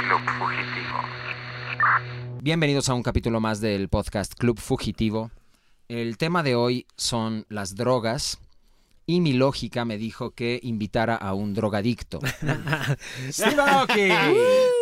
Club Fugitivo. Bienvenidos a un capítulo más del podcast Club Fugitivo. El tema de hoy son las drogas y mi lógica me dijo que invitara a un drogadicto.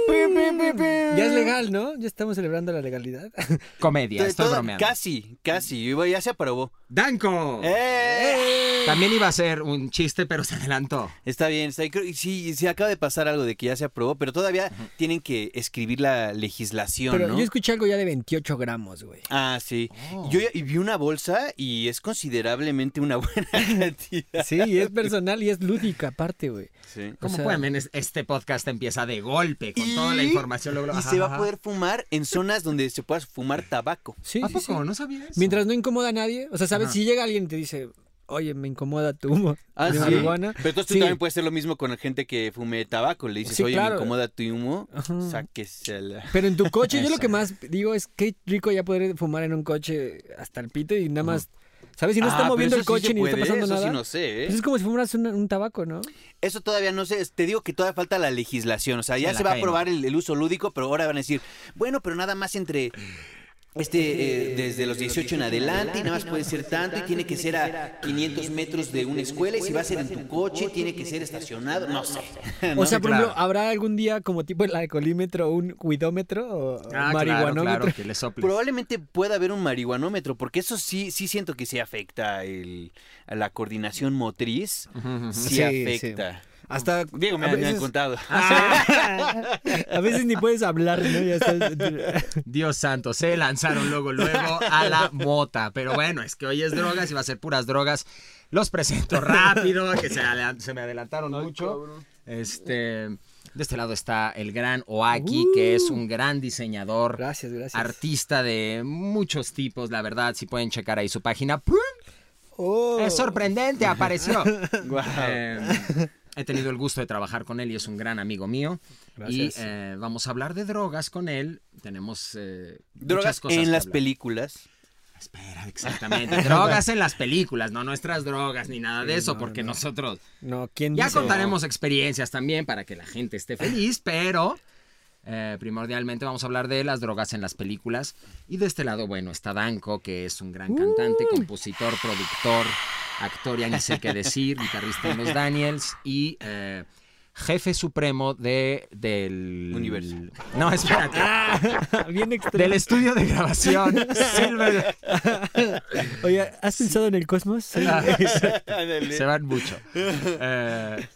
Ya es legal, ¿no? Ya estamos celebrando la legalidad. Comedia, estoy Toda- bromeando. Casi, casi. Ya se aprobó. ¡Danko! ¡Eh! También iba a ser un chiste, pero se adelantó. Está bien, está bien. Creo- Sí, sí, acaba de pasar algo de que ya se aprobó, pero todavía tienen que escribir la legislación, Pero ¿no? yo escuché algo ya de 28 gramos, güey. Ah, sí. Oh. Yo ya- y vi una bolsa y es considerablemente una buena cantidad. Sí, y es personal y es lúdica aparte, güey. Sí. Como O sea- pueden ver, es- este podcast empieza de golpe, con toda la Y- información. luego- Y Ajá, se va ajá. a poder fumar en zonas donde se pueda fumar tabaco. Sí, ¿A sí, poco? sí. ¿No sabías? Mientras no incomoda a nadie. O sea, ¿sabes? Ajá. Si llega alguien y te dice, oye, me incomoda tu humo Ah, de sí. marihuana. Pero entonces tú Sí. también puedes hacer lo mismo con la gente que fume tabaco. Le dices, Sí, oye, claro. me incomoda tu humo, sáquesela. Pero en tu coche, yo lo que más digo es qué rico ya poder fumar en un coche hasta el pito y nada más. ¿Sabes? Si no Ah, está pero moviendo el sí coche se ni está puede, pasando eso nada. sí no sé, ¿eh? Pues es como si fumaras un, un tabaco, ¿no? Eso todavía no sé, te digo que todavía falta la legislación, o sea, ya Sí, se va a caen. aprobar el, el uso lúdico, pero ahora van a decir, bueno, pero nada más entre este eh, desde los 18 en adelante y nada más puede ser tanto y tiene que ser a 500 metros de una escuela y si va a ser en tu coche tiene que ser estacionado, no sé. O sea, por claro. ejemplo, ¿habrá algún día como tipo el alcoholímetro un cuidómetro o Ah, claro, marihuanómetro? claro, que le soples. Probablemente pueda haber un marihuanómetro, porque eso sí, sí siento que sí afecta el, a la coordinación motriz, sí, Sí, afecta. Hasta Digo, me, han- me han veces- contado. a veces ni puedes hablar, ¿no? Ya estás- Dios santo, se lanzaron luego, luego a la mota. Pero bueno, es que hoy es drogas y va a ser puras drogas. Los presento rápido, que se, me adelantaron mucho. Este, de este lado está el gran Oaki, que es un gran diseñador, Gracias, gracias. artista de muchos tipos, la verdad. Si pueden checar ahí su página. ¡pum! Oh. Es sorprendente, apareció. Guau. Eh, he tenido el gusto de trabajar con él y es un gran amigo mío. Gracias. Y eh, vamos a hablar de drogas con él. Tenemos eh, muchas Drogas cosas en las hablar. películas. Espera, exactamente. drogas en las películas, no nuestras drogas ni nada de Sí, eso, no, porque no. nosotros No, ¿quién ya dice? contaremos experiencias también para que la gente esté feliz, pero eh, primordialmente vamos a hablar de las drogas en las películas. Y de este lado, bueno, está Danko, que es un gran cantante, compositor, productor, actor, ya ni sé qué decir, guitarrista en los Daniels y eh, jefe supremo de del Universo. No, espérate. Bien extraño. Del estudio de grabación Silver. Oye, ¿has pensado en el cosmos? Sí. Se van mucho. Eh,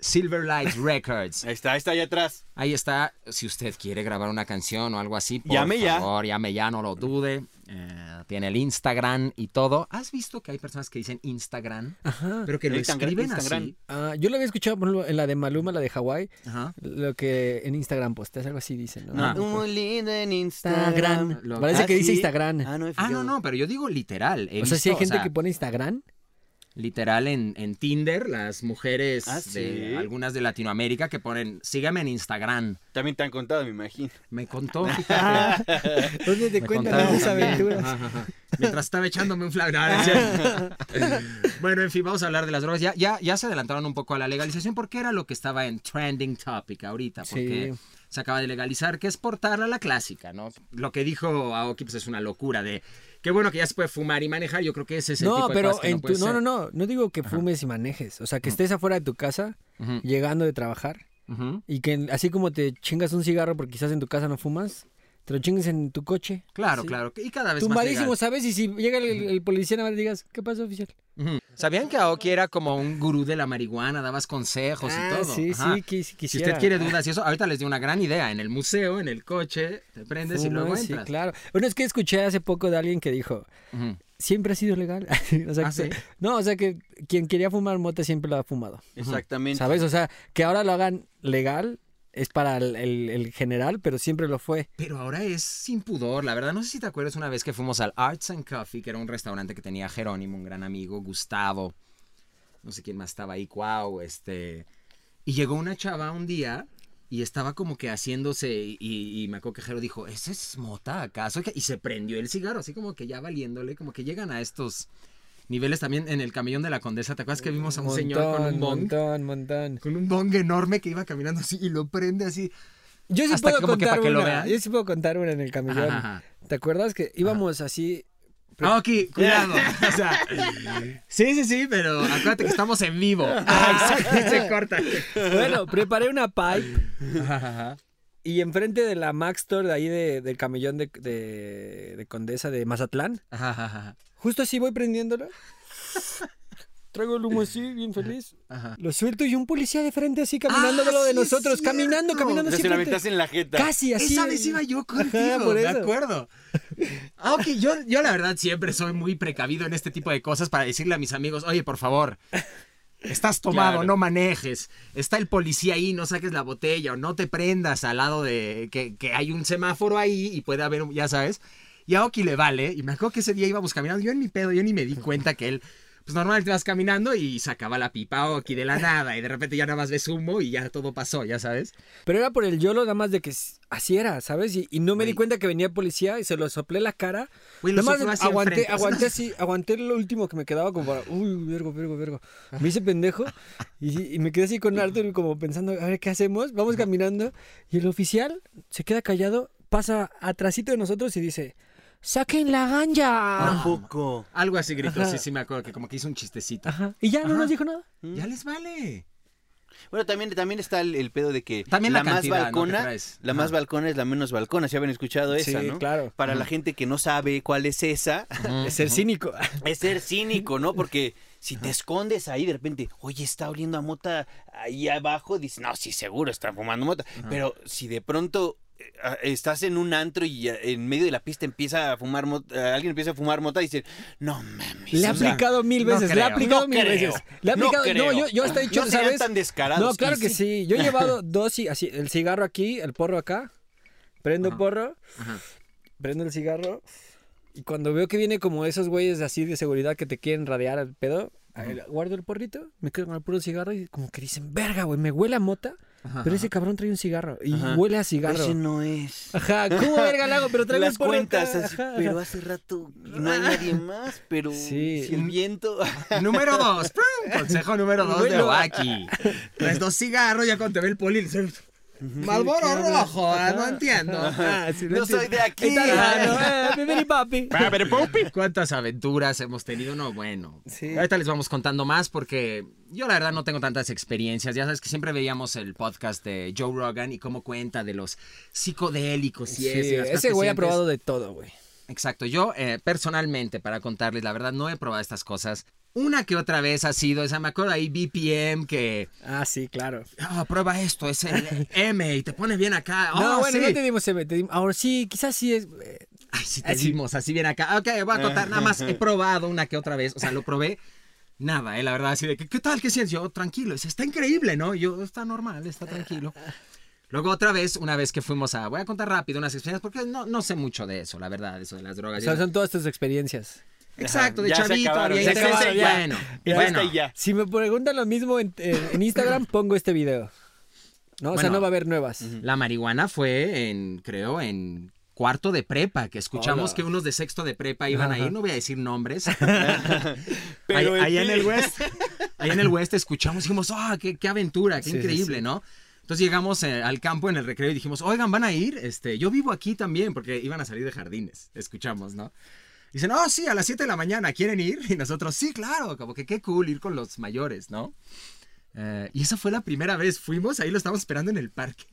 Silverlight. Records. Ahí está, ahí está allá atrás. Ahí está. Si usted quiere grabar una canción o algo así, por Llame ya. favor, llame ya, no lo dude. Eh, tiene el Instagram y todo. ¿Has visto que hay personas que dicen Instagram? Ajá. Pero que lo Instagram, escriben Instagram. así. Ah, yo lo había escuchado por ejemplo, en la de Maluma, la de Hawái, Ajá. lo que en Instagram posteas, algo así dicen, ¿no? Ah. Muy lindo en Instagram. Lo- Parece Ah, que dice ¿sí? Instagram. Ah, no, Ah, no, no, pero yo digo literal. He o sea, si hay gente sea, que pone Instagram. Literal en, en Tinder, las mujeres Ah, de algunas de Latinoamérica que ponen, sígame en Instagram. También te han contado, me imagino. Me contó. ¿Dónde te Me cuentan esas aventuras? Ajá, ajá. Mientras estaba echándome un cierto. bueno, en fin, vamos a hablar de las drogas. Ya, ya, ya se adelantaron un poco a la legalización porque era lo que estaba en trending topic ahorita. Porque Sí. se acaba de legalizar, que es portarla a la clásica, ¿no? Lo que dijo Aoki pues, es una locura de... Qué bueno que ya se puede fumar y manejar. Yo creo que ese es el tipo No, de pero cosas que en no tu, no, no, no, no digo que fumes y manejes, o sea, que estés afuera de tu casa, llegando de trabajar, y que así como te chingas un cigarro porque quizás en tu casa no fumas, te lo chingues en tu coche. Claro, Sí. claro. Y cada vez más Tumbadísimo, legal. ¿sabes? Y si llega el, el policía, nada más le digas, ¿qué pasó, oficial? ¿Sabían que Aoki era como un gurú de la marihuana? Dabas consejos Ah, y todo. sí, Ajá. sí, quis- Si quisiera. usted quiere dudas y eso, ahorita les di una gran idea. En el museo, en el coche, te prendes y luego Fumas, sí, entras. claro. Bueno, es que escuché hace poco de alguien que dijo, siempre ha sido legal. o sea, ¿Ah, que- sí? No, o sea que quien quería fumar mota siempre lo ha fumado. Exactamente. ¿Sabes? O sea, que ahora lo hagan legal es para el, el- general, pero siempre lo fue. Pero ahora es sin pudor, la verdad. No sé si te acuerdas una vez que fuimos al Arts and Coffee, que era un restaurante que tenía Jerónimo, un gran amigo, Gustavo. No sé quién más estaba ahí, Cuau, este. Y llegó una chava un día y estaba como que haciéndose. Y, y me que Jero dijo: ¿Ese es mota acaso? Y se prendió el cigarro, así como que ya valiéndole, como que llegan a estos niveles también en el camellón de la condesa. ¿Te acuerdas que vimos a un señor con un bong? montón, montón. Con un bong enorme que iba caminando así y lo prende así. Yo sí Hasta puedo contar que una. Yo sí puedo contar una en el camellón. Ajá, ajá. ¿Te acuerdas que íbamos así? Ah, ok, cuidado. O sea, sí, sí, sí, pero acuérdate que estamos en vivo. Ay, se, se corta. Bueno, preparé una pipe Ajá, ajá. Y enfrente de la Max Store de ahí de- del camellón de, de- de Condesa de Mazatlán, Ajá, ajá, ajá. justo así voy prendiéndolo. Traigo el humo así, bien feliz. Ajá. Lo suelto y un policía de frente así caminando Ah, de lo de sí nosotros, caminando, cierto. caminando así. se la aventaste en la jeta. Casi así. Esa vez iba yo contigo, Ajá, por eso. acuerdo. Ah, ok, yo, yo la verdad siempre soy muy precavido en este tipo de cosas para decirle a mis amigos, oye, por favor, estás tomado, Claro. no manejes. Está el policía ahí, no saques la botella o no te prendas al lado de que, que hay un semáforo ahí y puede haber, ya sabes. Y a Oki le vale, y me acuerdo que ese día íbamos caminando, yo en mi pedo, yo ni me di cuenta que él... Pues normalmente vas caminando y sacaba la pipa a Oki de la nada y de repente ya nada más ves humo y ya todo pasó, ya sabes. Pero era por el YOLO nada más de que así era, ¿sabes? Y, y no me di cuenta que venía policía y se lo soplé la cara. Nada más aguanté, o aguanté así, aguanté lo último que me quedaba como para, uy, vergo, vergo, vergo. Me hice pendejo y, y me quedé así con Arthur como pensando, a ver, ¿qué hacemos? Vamos caminando y el oficial se queda callado, pasa atrásito de nosotros y dice, ¡saquen la ganja! Tampoco. Algo así gritó, Ajá. sí, sí me acuerdo, que como que hizo un chistecito. Ajá. Y ya no Ajá. nos dijo nada. Ya les vale. Bueno, también, también está el, el pedo de que También la más balcona, la más balcona es la menos balcona. Si habían escuchado esa, Sí, ¿no? claro. Para la gente que no sabe cuál es esa, Es ser cínico. es ser cínico, ¿no? Porque si te escondes ahí de repente, oye, está oliendo a mota ahí abajo, dices, no, sí, seguro está fumando mota. Pero si de pronto estás en un antro y en medio de la pista empieza a fumar mota, alguien empieza a fumar mota y dice, no mames. Le ha aplicado mil no veces, le ha aplicado No mil creo. veces. Le ha No aplicado, no, creo. yo, yo hasta he dicho, No ¿sabes? tan descarados. No, claro que sí. sí. Yo he llevado dos y así, el cigarro aquí, el porro acá, prendo porro, Ajá. prendo el cigarro y cuando veo que viene como esos güeyes así de seguridad que te quieren radiar al pedo, ahí guardo el porrito, me quedo con el puro cigarro y como que dicen, verga, güey, me huele a mota, Ajá, pero ese cabrón trae un cigarro y Ajá. huele a cigarro. Ese no es. Ajá, ¿cómo verga hago? Pero traigo Las el porro cuentas, así, pero hace rato no hay nadie más, pero Sí. si el viento... Número dos. Consejo número dos de. Wacky. Traes dos cigarros, ya cuando te ve el poli. Malboro rojo, ah, no entiendo. Ah, sí, No soy entiendo. de aquí. Eh, papi. ¿Cuántas aventuras hemos tenido? No, bueno. Sí. Ahorita les vamos contando más porque yo la verdad no tengo tantas experiencias. Ya sabes que siempre veíamos el podcast de Joe Rogan y cómo cuenta de los psicodélicos y Sí, eso. ese güey ha probado de todo, güey. Exacto, yo eh, personalmente, para contarles, la verdad no he probado estas cosas. Una que otra vez ha sido, esa me acuerdo ahí BPM que, Ah, sí, claro. ah, prueba esto, es el M y te pone bien acá. no, Oh, bueno, sí. no te dimos ese, te dimos- Ahora sí, quizás sí es. eh, Ay, sí te Así. dimos así bien acá. Ok, voy a contar, nada más he probado una que otra vez, o sea, lo probé. Nada, eh, la verdad, así de, ¿qué, qué tal? ¿Qué sientes? Yo, tranquilo, dice, está increíble, ¿no? Yo, está normal, está tranquilo. Luego otra vez, una vez que fuimos a, voy a contar rápido unas experiencias, porque no, no sé mucho de eso, la verdad, eso de las o drogas. sea, Yo- son todas tus experiencias. Exacto, de Ya se chavito, acabaron, había se acabaron, ya. bueno. Ya bueno, está y ya. Si me preguntan lo mismo en, Instagram, pongo este video. ¿No? O sea, no va a haber nuevas. La marihuana fue en, creo, en cuarto de prepa, que escuchamos Hola. que unos de sexto de prepa iban a Ajá. ir, no voy a decir nombres. Pero ahí, en ahí en el West, ahí en el West escuchamos y dijimos, ah, qué, qué aventura, qué Sí, increíble, sí. ¿no? Entonces llegamos eh, al campo en el recreo y dijimos, oigan, van a ir, este, yo vivo aquí también, porque iban a salir de jardines, escuchamos, ¿no? Dicen, oh, sí, a las 7 de la mañana, ¿quieren ir? Y nosotros, sí, claro, como que qué cool ir con los mayores, ¿no? Eh, y esa fue la primera vez, fuimos, ahí lo estábamos esperando en el parque.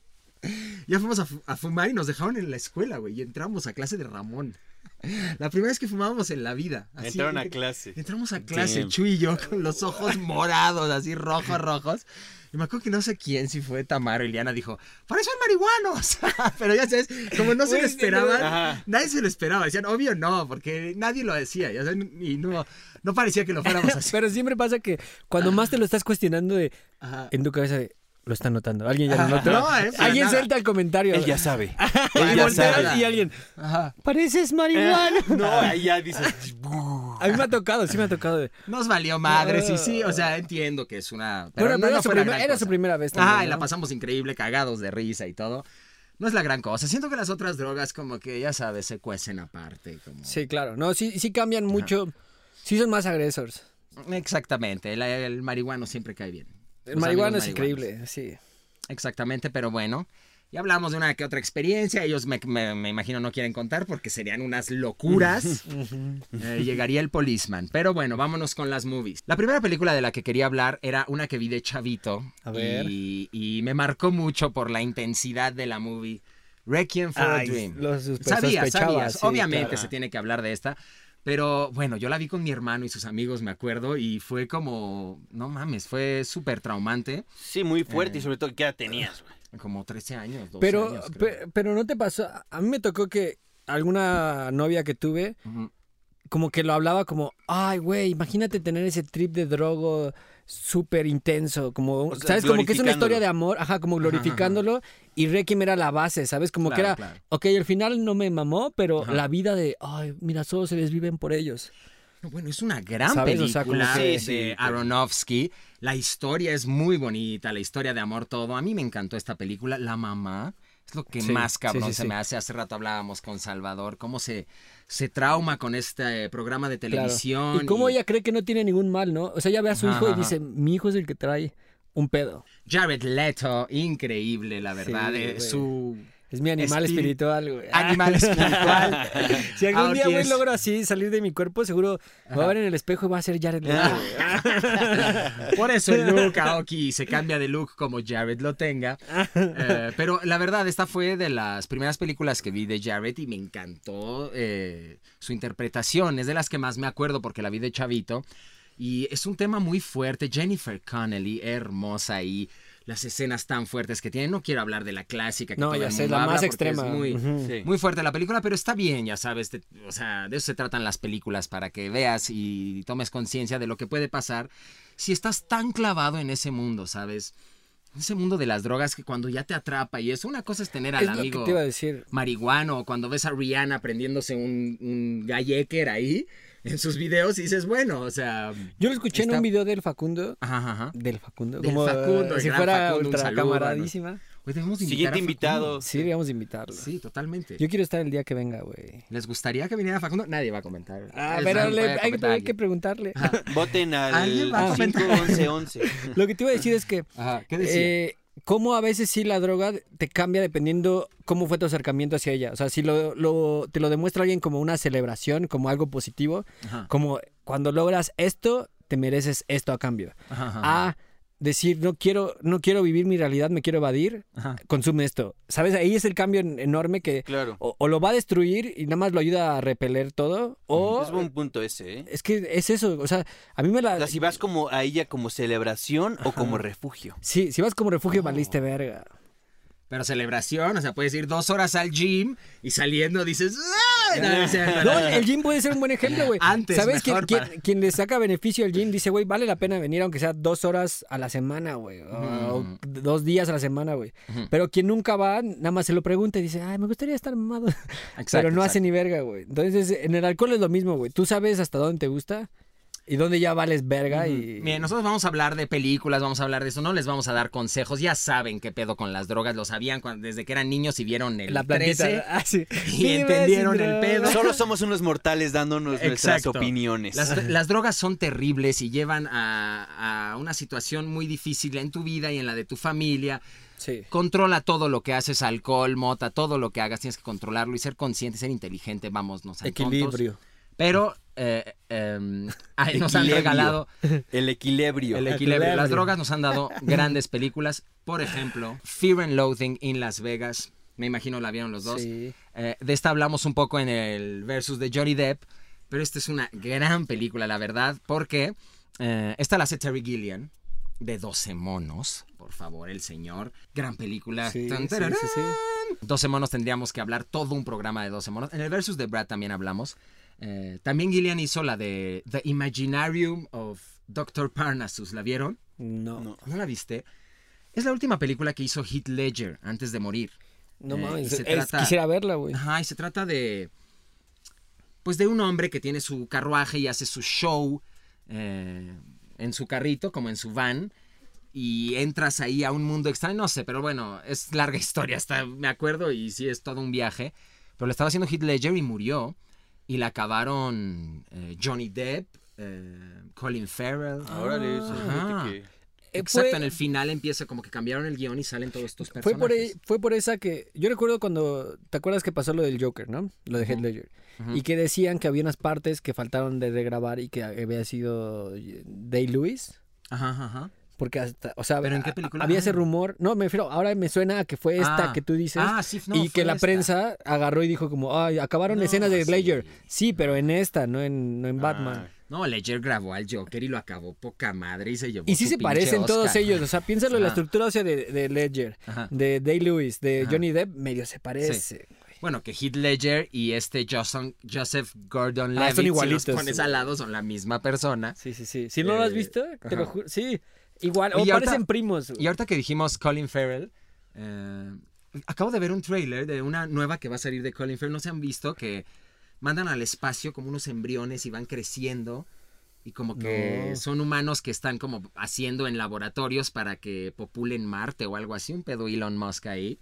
Ya fuimos a, a fumar y nos dejaron en la escuela, güey, y entramos a clase de Ramón. La primera vez que fumábamos en la vida. así, Entraron a clase. Entramos a clase, Damn. Chuy y yo, con los ojos morados, así rojos, rojos. Y me acuerdo que no sé quién, si fue Tamaro y Liana, dijo, parecen marihuanos. Pero ya sabes, como no se lo esperaban, nadie se lo esperaba. Decían, obvio no, porque nadie lo decía. Ya sabes, y no, no parecía que lo fuéramos así. Pero siempre pasa que cuando más te lo estás cuestionando de, en tu cabeza de, lo está notando. Alguien ya lo notó. No, eh, alguien nada. suelta el comentario. Él ya sabe. y Él ya sabe. y alguien, Ajá. pareces marihuana. No, ahí ya dices. A mí me ha tocado, sí me ha tocado. De... Nos valió madre, sí, sí. O sea, entiendo que es una. Pero Bueno, no, pero no era, su, primer- era primera vez también. Ajá, y la pasamos increíble, cagados de risa y todo. No es la gran cosa. Siento que las otras drogas, como que ya sabes, se cuecen aparte. Como... Sí, claro. No, sí, sí cambian mucho. Sí son más agresores. Exactamente. El, el marihuano siempre cae bien. El Los marihuano amigos es increíble, sí. Exactamente, pero bueno. Y hablamos de una que otra experiencia. Ellos me, me- me imagino no quieren contar porque serían unas locuras. Eh, llegaría el policeman. Pero bueno, vámonos con las movies. La primera película de la que quería hablar era una que vi de chavito. A ver. Y, y me marcó mucho por la intensidad de la movie. Requiem for a Ay, Dream. lo sospe- Sabías, sabías. sí, Obviamente claro. se tiene que hablar de esta. Pero bueno, yo la vi con mi hermano y sus amigos, me acuerdo, y fue como, no mames, fue súper traumante. Sí, muy fuerte Eh. y sobre todo, ¿qué edad tenías, güey? Como 13 años, 12 Pero, años. creo. pe- pero no te pasó. A mí me tocó que alguna novia que tuve, como que lo hablaba como, ay, güey, imagínate tener ese trip de drogo súper intenso, como, O sea, ¿sabes? Como que es una historia de amor, ajá, como glorificándolo, y Requiem era la base, ¿sabes? Como que era, claro. ok, al final no me mamó, pero Ajá. la vida de, ay, mira, solo se desviven por ellos. No, Bueno, es una gran ¿Sabes? O sea, película que- de Sí, Aronofsky. La historia es muy bonita, la historia de amor, todo. A mí me encantó esta película. La mamá es lo que Sí, más cabrón sí, se me hace. Hace rato hablábamos con Salvador, cómo se, se trauma con este programa de Claro. televisión. Y cómo ella cree que no tiene ningún mal, ¿no? O sea, ella ve a su Ajá, hijo y dice, mi hijo es el que trae un pedo. Jared Leto, increíble, la verdad. Eh, su Es mi animal espiritual, güey. animal espiritual. Si algún día, Aunque güey, logro así salir de mi cuerpo, seguro me voy a ver en el espejo y va a ser Jared Leto. Por eso el look Aoki se cambia de look como Jared lo tenga. Eh, pero la verdad, esta fue de las primeras películas que vi de Jared y me encantó eh, su interpretación. Es de las que más me acuerdo porque la vi de chavito. Y es un tema muy fuerte. Jennifer Connelly, hermosa y las escenas tan fuertes que tiene. No quiero hablar de la clásica que No, todo ya el sé, mundo la más extrema. Es muy, Ujú. Sí. muy fuerte la película, pero está bien, ya sabes. te- o sea, de eso se tratan las películas, para que veas y tomes conciencia de lo que puede pasar si estás tan clavado en ese mundo, ¿sabes? En ese mundo de las drogas que cuando ya te atrapa y eso, una cosa es tener al Es lo que amigo te iba a decir. marihuano, o cuando ves a Rihanna prendiéndose un, un galleker ahí en sus videos y dices, bueno, o sea... Yo lo escuché en un video del Facundo. Ajá, ajá. Del Facundo. Del como Facundo, si fuera Facundo, ultra saludo, camaradísima. Oye, debemos invitar Siguiente invitado. Sí, deberíamos invitarlo. Sí, totalmente. Yo quiero estar el día que venga, güey. ¿Les gustaría que viniera Facundo? Nadie va a comentar. Ah, pero hay, que, comentar hay que alguien. preguntarle. Voten ¿Alguien va a al comentar? 51111. Lo que te iba a decir es que Ajá, ¿qué decía? eh, cómo a veces sí la droga te cambia dependiendo cómo fue tu acercamiento hacia ella. O sea, si lo, lo- te lo demuestra alguien como una celebración, como algo positivo, Ajá, como cuando logras esto, te mereces esto a cambio. ajá, ajá, A decir, no quiero, no quiero vivir mi realidad, me quiero evadir, ajá. consume esto. ¿Sabes? Ahí es el cambio en- enorme que Claro. o, o lo va a destruir y nada más lo ayuda a repeler todo, o Es buen punto ese, ¿eh? es que es eso, o sea, a mí me O la... sea, si vas como a ella como celebración o como refugio. Sí, si vas como refugio, Oh. valiste verga. Pero celebración, o sea, puedes ir dos horas al gym y saliendo dices... "Ay", no, o sea, No, el gym puede ser un buen ejemplo, güey. Antes, ¿Sabes mejor quien le saca beneficio al gym? Dice, güey, vale la pena venir aunque sea dos horas a la semana, güey. O Ujú. dos días a la semana, güey. Pero quien nunca va, nada más se lo pregunta y dice, ay, me gustaría estar mamado. Exacto, Pero no hace ni verga, güey. Entonces, en el alcohol es lo mismo, güey. Tú sabes hasta dónde te gusta y dónde ya vales verga y... Bien, nosotros vamos a hablar de películas, vamos a hablar de eso, no les vamos a dar consejos, ya saben qué pedo con las drogas, lo sabían cuando- desde que eran niños y vieron el La plantita. 13 Ah, sí. y Vive entendieron el pedo. Solo somos unos mortales dándonos nuestras Exacto. opiniones. Las, las drogas son terribles y llevan a, a una situación muy difícil en tu vida y en la de tu familia. Sí. Controla todo lo que haces, alcohol, mota, todo lo que hagas, tienes que controlarlo y ser consciente, ser inteligente, vamos, no tontos. Equilibrio. Pero eh, em, ay, nos han regalado El equilibrio. el equilibrio. Las drogas nos han dado grandes películas. Por ejemplo, Fear and Loathing in Las Vegas. Me imagino la vieron los dos. Sí. Eh, de esta hablamos un poco en el versus de Johnny Depp. Pero esta es una gran película, la verdad. Porque eh, esta la hace Terry Gilliam. De 12 monos. Por favor, el señor. Gran película. Sí, Tan, sí, tararán. sí, sí. 12 monos tendríamos que hablar todo un programa de 12 monos. En el versus de Brad también hablamos. Eh, también Gillian hizo la de The Imaginarium of Dr. Parnassus. ¿La vieron? No. No. ¿No la viste? Es la última película que hizo Heath Ledger antes de morir. No Eh, mames. se es- trata- Quisiera verla, güey. Ajá, y se trata de. Pues de un hombre que tiene su carruaje y hace su show eh, en su carrito, como en su van. Y entras ahí a un mundo extraño, no sé, pero bueno, es larga historia, hasta me acuerdo y sí es todo un viaje. Pero lo estaba haciendo Heath Ledger y murió. Y la acabaron eh, Johnny Depp, eh, Colin Farrell. Fíjate que- eh, Exacto, fue- en el final empieza como que cambiaron el guion y salen todos estos Fue personajes. por, e- fue por esa que. Yo recuerdo cuando. ¿Te acuerdas que pasó lo del Joker, no? Lo de Heath Ujú. Ledger. Y que decían que había unas partes que faltaron de regrabar y que había sido Day Lewis. Ajá, ajá, ajá. Porque hasta. O sea, ¿Pero en qué a- película? había ese Ah. rumor. No, me refiero. Ahora me suena a que fue esta Ah. que tú dices. Ah, sí, no, y que la esta. prensa agarró y dijo como, ay, acabaron No, escenas de sí. Ledger. Sí, pero en esta, no en, no en Batman. Ah, No, Ledger grabó al Joker y lo acabó poca madre y se llevó Y sí se parecen todos ellos. O sea, piénsalo en la estructura ósea de, de Ledger, Ajá. de Day Lewis, de Ajá. Johnny Depp, medio se parece. Bueno, que Heath Ledger y este Joseph, Joseph Gordon-Levitt, Ah, son si los igualitos. pones al lado, son la misma persona. Sí, sí, sí. Si no lo has Eh, visto, te lo juro. Sí, igual. O Oye, ahorita- parecen primos. Y ahorita que dijimos Colin Farrell, eh, acabo de ver un trailer de una nueva que va a salir de Colin Farrell. No se han visto que mandan al espacio como unos embriones y van creciendo. Y como que No. son humanos que están como haciendo en laboratorios para que populen Marte o algo así. Un pedo Elon Musk ahí.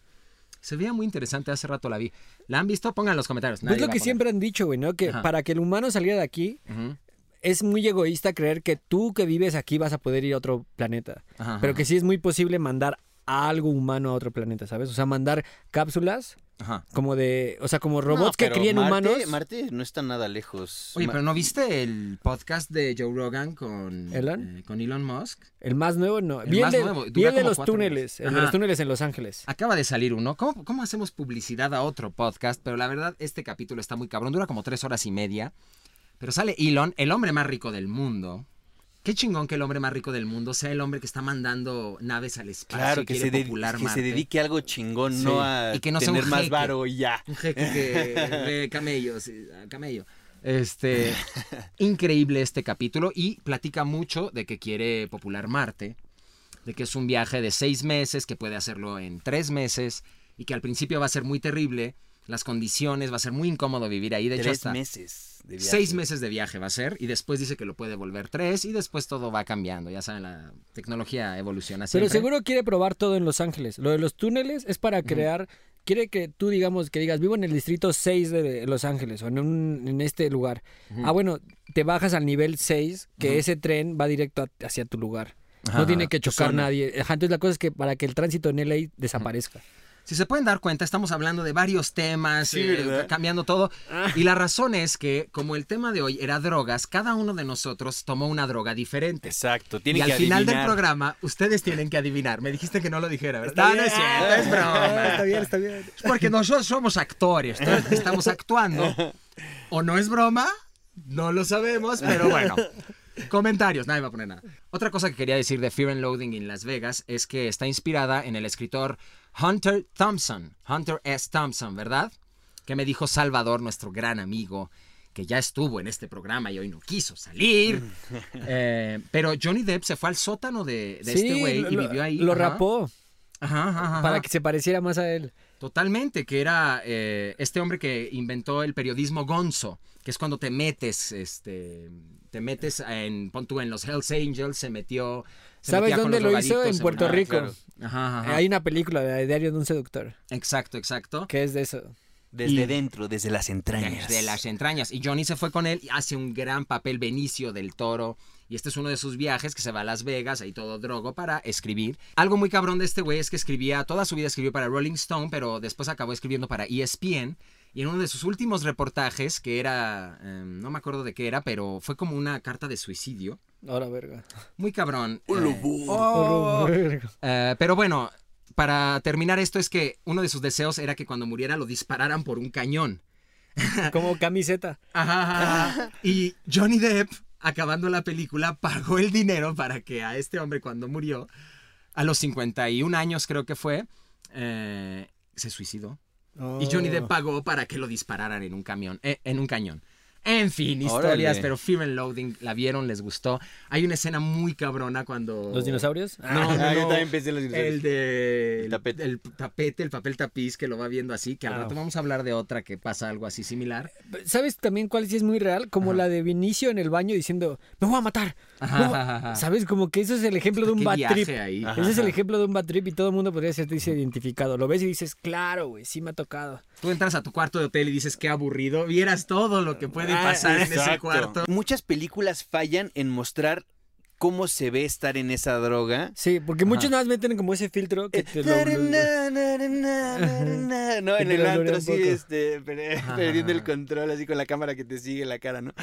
Se veía muy interesante, hace rato la vi. ¿La han visto? Pongan en los comentarios. Pues nadie lo que siempre han dicho, güey, ¿no? Que Ajá. para que el humano saliera de aquí, Ujú. Es muy egoísta creer que tú que vives aquí vas a poder ir a otro planeta. Ajá, Pero que sí es muy posible mandar a algo humano a otro planeta, ¿sabes? O sea, mandar cápsulas Ajá. como de, o sea, como robots no, que Marte- humanos. Marte no está nada lejos. Oye, Ma- pero ¿no viste el podcast de Joe Rogan con ¿Elon? eh, con Elon Musk? El más nuevo no. El vi el más de, nuevo, de los túneles, el de los túneles en Los Ángeles. Acaba de salir uno. ¿Cómo, cómo hacemos publicidad a otro podcast? Pero la verdad, este capítulo está muy cabrón. Dura como tres horas y media. Pero sale Elon, el hombre más rico del mundo. Qué chingón que el hombre más rico del mundo sea el hombre que está mandando naves al espacio Claro, y que se, popular que se Marte. dedique a algo chingón, Sí. no a Y que no sea un tener más jeque. varo y ya. Un jeque que camellos, a camello. Este, increíble este capítulo y platica mucho de que quiere popular Marte, de que es un viaje de seis meses, que puede hacerlo en tres meses y que al principio va a ser muy terrible, las condiciones, va a ser muy incómodo vivir ahí. De hecho, Tres hasta meses de viaje. seis meses de viaje va a ser y después dice que lo puede volver tres y después todo va cambiando. Ya saben, la tecnología evoluciona Pero seguro quiere probar todo en Los Ángeles. Lo de los túneles es para crear. Quiere que tú, digamos, que digas, vivo en el distrito 6 de Los Ángeles o en, un- en este lugar. Ah, bueno, te bajas al nivel 6, que ese tren va directo a- hacia tu lugar. Ajá, no tiene que chocar zona. nadie. Ajá, entonces la cosa es que para que el tránsito en LA desaparezca. Si se pueden dar cuenta, estamos hablando de varios temas, Sí, eh, cambiando todo. Y la razón es que, como el tema de hoy era drogas, cada uno de nosotros tomó una droga diferente. Exacto, Y tiene al que final del programa, ustedes tienen que adivinar. Me dijiste que no lo dijera, ¿verdad? No, no es cierto, es broma. Está bien, está bien. Porque nosotros somos actores, estamos actuando. ¿O no es broma? No lo sabemos, pero bueno. Comentarios, nadie va a poner nada. Otra cosa que quería decir de Fear and Loathing en Las Vegas es que está inspirada en el escritor Hunter Thompson, Hunter S. Thompson, ¿verdad? Que me dijo Salvador, nuestro gran amigo, que ya estuvo en este programa y hoy no quiso salir. Eh, pero Johnny Depp se fue al sótano de, de este güey y vivió ahí. Lo Ajá. rapó Ajá, ajá, ajá. para que se pareciera más a él. Totalmente, que era eh, este hombre que inventó el periodismo gonzo, que es cuando te metes, este, te metes en, pon tú en los Hells Angels, se metió. se ¿Sabes metía con dónde los lo hizo? En Puerto Rico. claro. Ajá, ajá. Hay una película de Diario de un Seductor Exacto, exacto. que es de eso. Desde Y- dentro, desde las entrañas. De las entrañas. Y Johnny se fue con él y hace un gran papel Benicio del Toro. Y este es uno de sus viajes que se va a Las Vegas, ahí todo drogo, para escribir. Algo muy cabrón de este güey es que escribía, toda su vida escribió para Rolling Stone, pero después acabó escribiendo para ESPN. Y en uno de sus últimos reportajes, que era, eh, no me acuerdo de qué era, pero fue como una carta de suicidio. Ahora, verga. Muy cabrón. Eh, oh. Verga. Eh, pero bueno, para terminar esto es que uno de sus deseos era que cuando muriera lo dispararan por un cañón. Como camiseta. Ajá, ajá, ajá. Y Johnny Depp, acabando la película, pagó el dinero para que a este hombre cuando murió, a los 51 años creo que fue, eh, se suicidó. Y Johnny Depp Oh. pagó para que lo dispararan en un camión, eh, en un cañón. En fin, historias, Órale. pero Fear and Loathing, la vieron, les gustó. Hay una escena muy cabrona cuando... ¿Los dinosaurios? No, no, Ah, yo no. también pensé en los dinosaurios. El de El tapete. el tapete, el papel tapiz que lo va viendo así, que al Ah. rato vamos a hablar de otra que pasa algo así similar. ¿Sabes también cuál sí es muy real? Como Ajá. la de Vinicio en el baño diciendo, me voy a matar. Ajá, me voy a-". ajá, ajá. ¿Sabes? Como que eso es el ejemplo de un bad trip. ahí. Ajá. Ese es el ejemplo de un bad trip y todo el mundo podría sentirse identificado. Lo ves y dices, claro, güey, sí me ha tocado. Tú entras a tu cuarto de hotel y dices, qué aburrido. Vieras todo lo que puede Ah, pasar en ese Exacto. cuarto. Muchas películas fallan en mostrar cómo se ve estar en esa droga. Sí, porque muchos nada más meten como ese filtro que te lo... No, en el antro poco. este, per- perdiendo el control, así con la cámara que te sigue la cara, ¿no?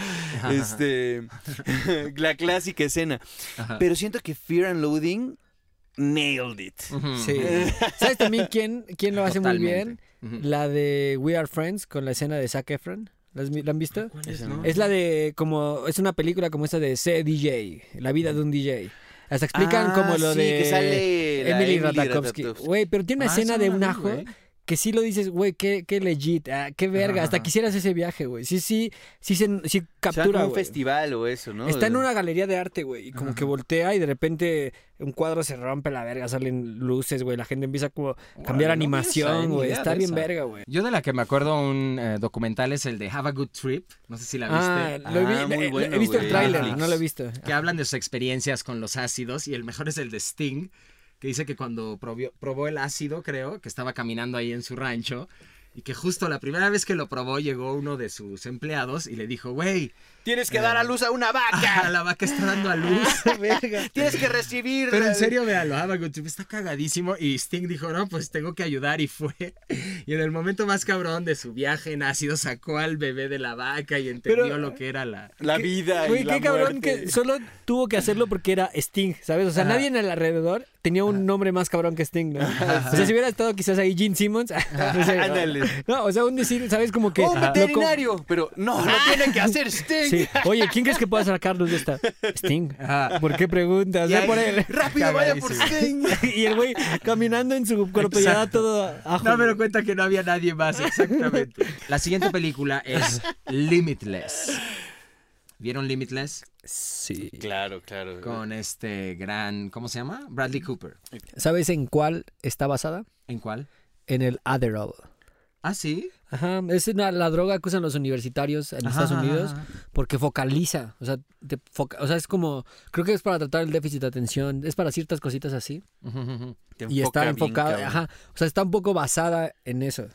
Este, la clásica escena. Ajá. Pero siento que Fear and Loathing nailed it. Sí. ¿Sabes también quién, quién lo hace muy bien? La de We Are Friends con la escena de Zac Efron. ¿La, han visto? ¿Cuál Esa es, no. Es la de como es una película como esta de C DJ, la vida de un DJ. Hasta explican Ah, como lo sí, de que sale Emily Emily Ratajkowski. Güey, pero tiene una Ah, escena esa de un ajo güey. Que sí lo dices, güey, qué, qué legit, ah, qué verga. Ajá, Hasta quisieras ese viaje, güey. Sí, sí, sí, se, sí O sea, captura, como un güey. festival o eso, ¿no? Está en una galería de arte, güey, y como que voltea y de repente un cuadro se rompe la verga, salen luces, güey, la gente empieza como a cambiar vi animación, ni güey, está bien esa. verga, güey. Yo de la que me acuerdo un eh, documental es el de Have a Good Trip. No sé si la viste. Ah, lo vi, Ah, muy eh, bueno, he visto el tráiler, no lo he visto. que hablan de sus experiencias con los ácidos y el mejor es el de Sting, que dice que cuando probó el ácido, creo, que estaba caminando ahí en su rancho y que justo la primera vez que lo probó llegó uno de sus empleados y le dijo, güey, Tienes que dar a luz a una vaca. la vaca está dando a luz. Tienes que recibir. Pero en serio, véanlo, Have a Good Trip, está cagadísimo. Y Sting dijo, no, pues tengo que ayudar y fue. Y en el momento más cabrón de su viaje en ácido sacó al bebé de la vaca y entendió Pero- lo que era la... La vida. Güey, y la qué cabrón muerte. que solo tuvo que hacerlo porque era Sting, ¿sabes? O sea, nadie en el alrededor tenía un nombre más cabrón que Sting, ¿no? O sea, si hubiera estado quizás ahí Gene Simmons, no sé. No, o sea, un decir, ¿sabes? Como que... Un veterinario. Pero no, lo tiene que hacer Sting. Sí. Oye, ¿quién crees que pueda sacar luz de esta? Sting. Ajá. ¿Por qué preguntas? Ve por él. Rápido, vaya por. Sting. y el güey caminando en su cuerpo ya da Exacto. todo ajo. No me cuenta que no había nadie más, exactamente. La siguiente película es Limitless. ¿Vieron Limitless? Sí. Claro, claro. Con este gran, ¿cómo se llama? Bradley Cooper. ¿Sabes en cuál está basada? ¿En cuál? En el Adderall. Ah, sí. Ajá, es una- la droga que usan los universitarios en Ajá, Estados ajá, Unidos ajá. porque focaliza, o sea, te foca- o sea, es como, creo que es para tratar el déficit de atención, es para ciertas cositas así. Te y está enfocada, ajá, o sea, está un poco basada en eso,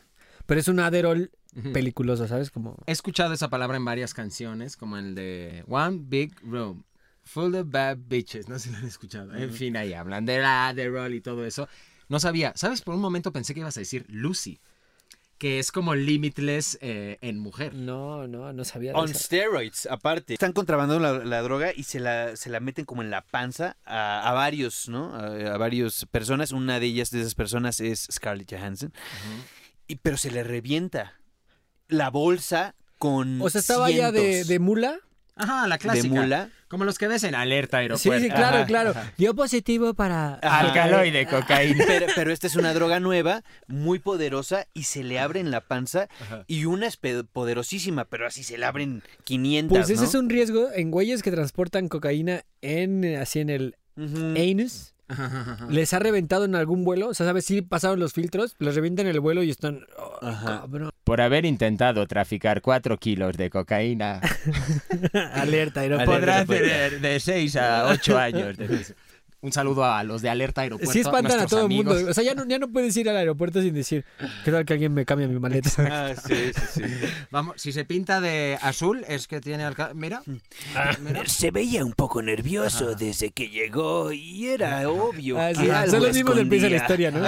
pero es un Adderall Ujú. peliculoso, ¿sabes? Como, He escuchado esa palabra en varias canciones, como el de One Big Room, Full of Bad Bitches. No sé si lo han escuchado. En fin, ahí hablan de la de roll y todo eso. No sabía. ¿Sabes? Por un momento pensé que ibas a decir Lucy, que es como Limitless eh, en mujer. no, no, no sabía de On eso. steroids, aparte. Están contrabandando la, la droga y se la, se la meten como en la panza a, a varios, ¿no? A, a varias personas. Una de ellas, de esas personas, es Scarlett Johansson. Y, pero se le revienta la bolsa con O sea, estaba ya de, cientos de mula. Ajá, la de clásica. mula. Como los que ves en alerta Sí, aeropuerto. sí, claro, Ajá, claro. ajá. Dio positivo para... Ajá. Alcaloide, cocaína. Pero, pero esta es una droga nueva, muy poderosa, y se le abre en la panza. Ajá. Y una es poderosísima, pero así se le abren 500. Pues ese ¿no? es un riesgo en güeyes que transportan cocaína en así en el Ujú. anus. Ajá, ajá, ajá. ¿Les ha reventado en algún vuelo? O sea, ¿sabes? Sí pasaron los filtros, les revientan el vuelo y están... oh, cabrón. Por haber intentado traficar 4 kilos de cocaína, Alerta, aeropuerto. podrá Alerta, tener de 6 a 8 años de. Un saludo a los de Alerta Aeropuerto. Sí espantan a nuestros todo el mundo. O sea, ya no, ya no puedes ir al aeropuerto sin decir, ¿qué tal que alguien me cambia mi maleta? Ah, sí, sí, sí. Vamos, si se pinta de azul es que tiene alca- Mira. Mira. Se veía un poco nervioso desde que llegó y era obvio Ah, que sí, algo Son los mismos del pienso la historia, ¿no?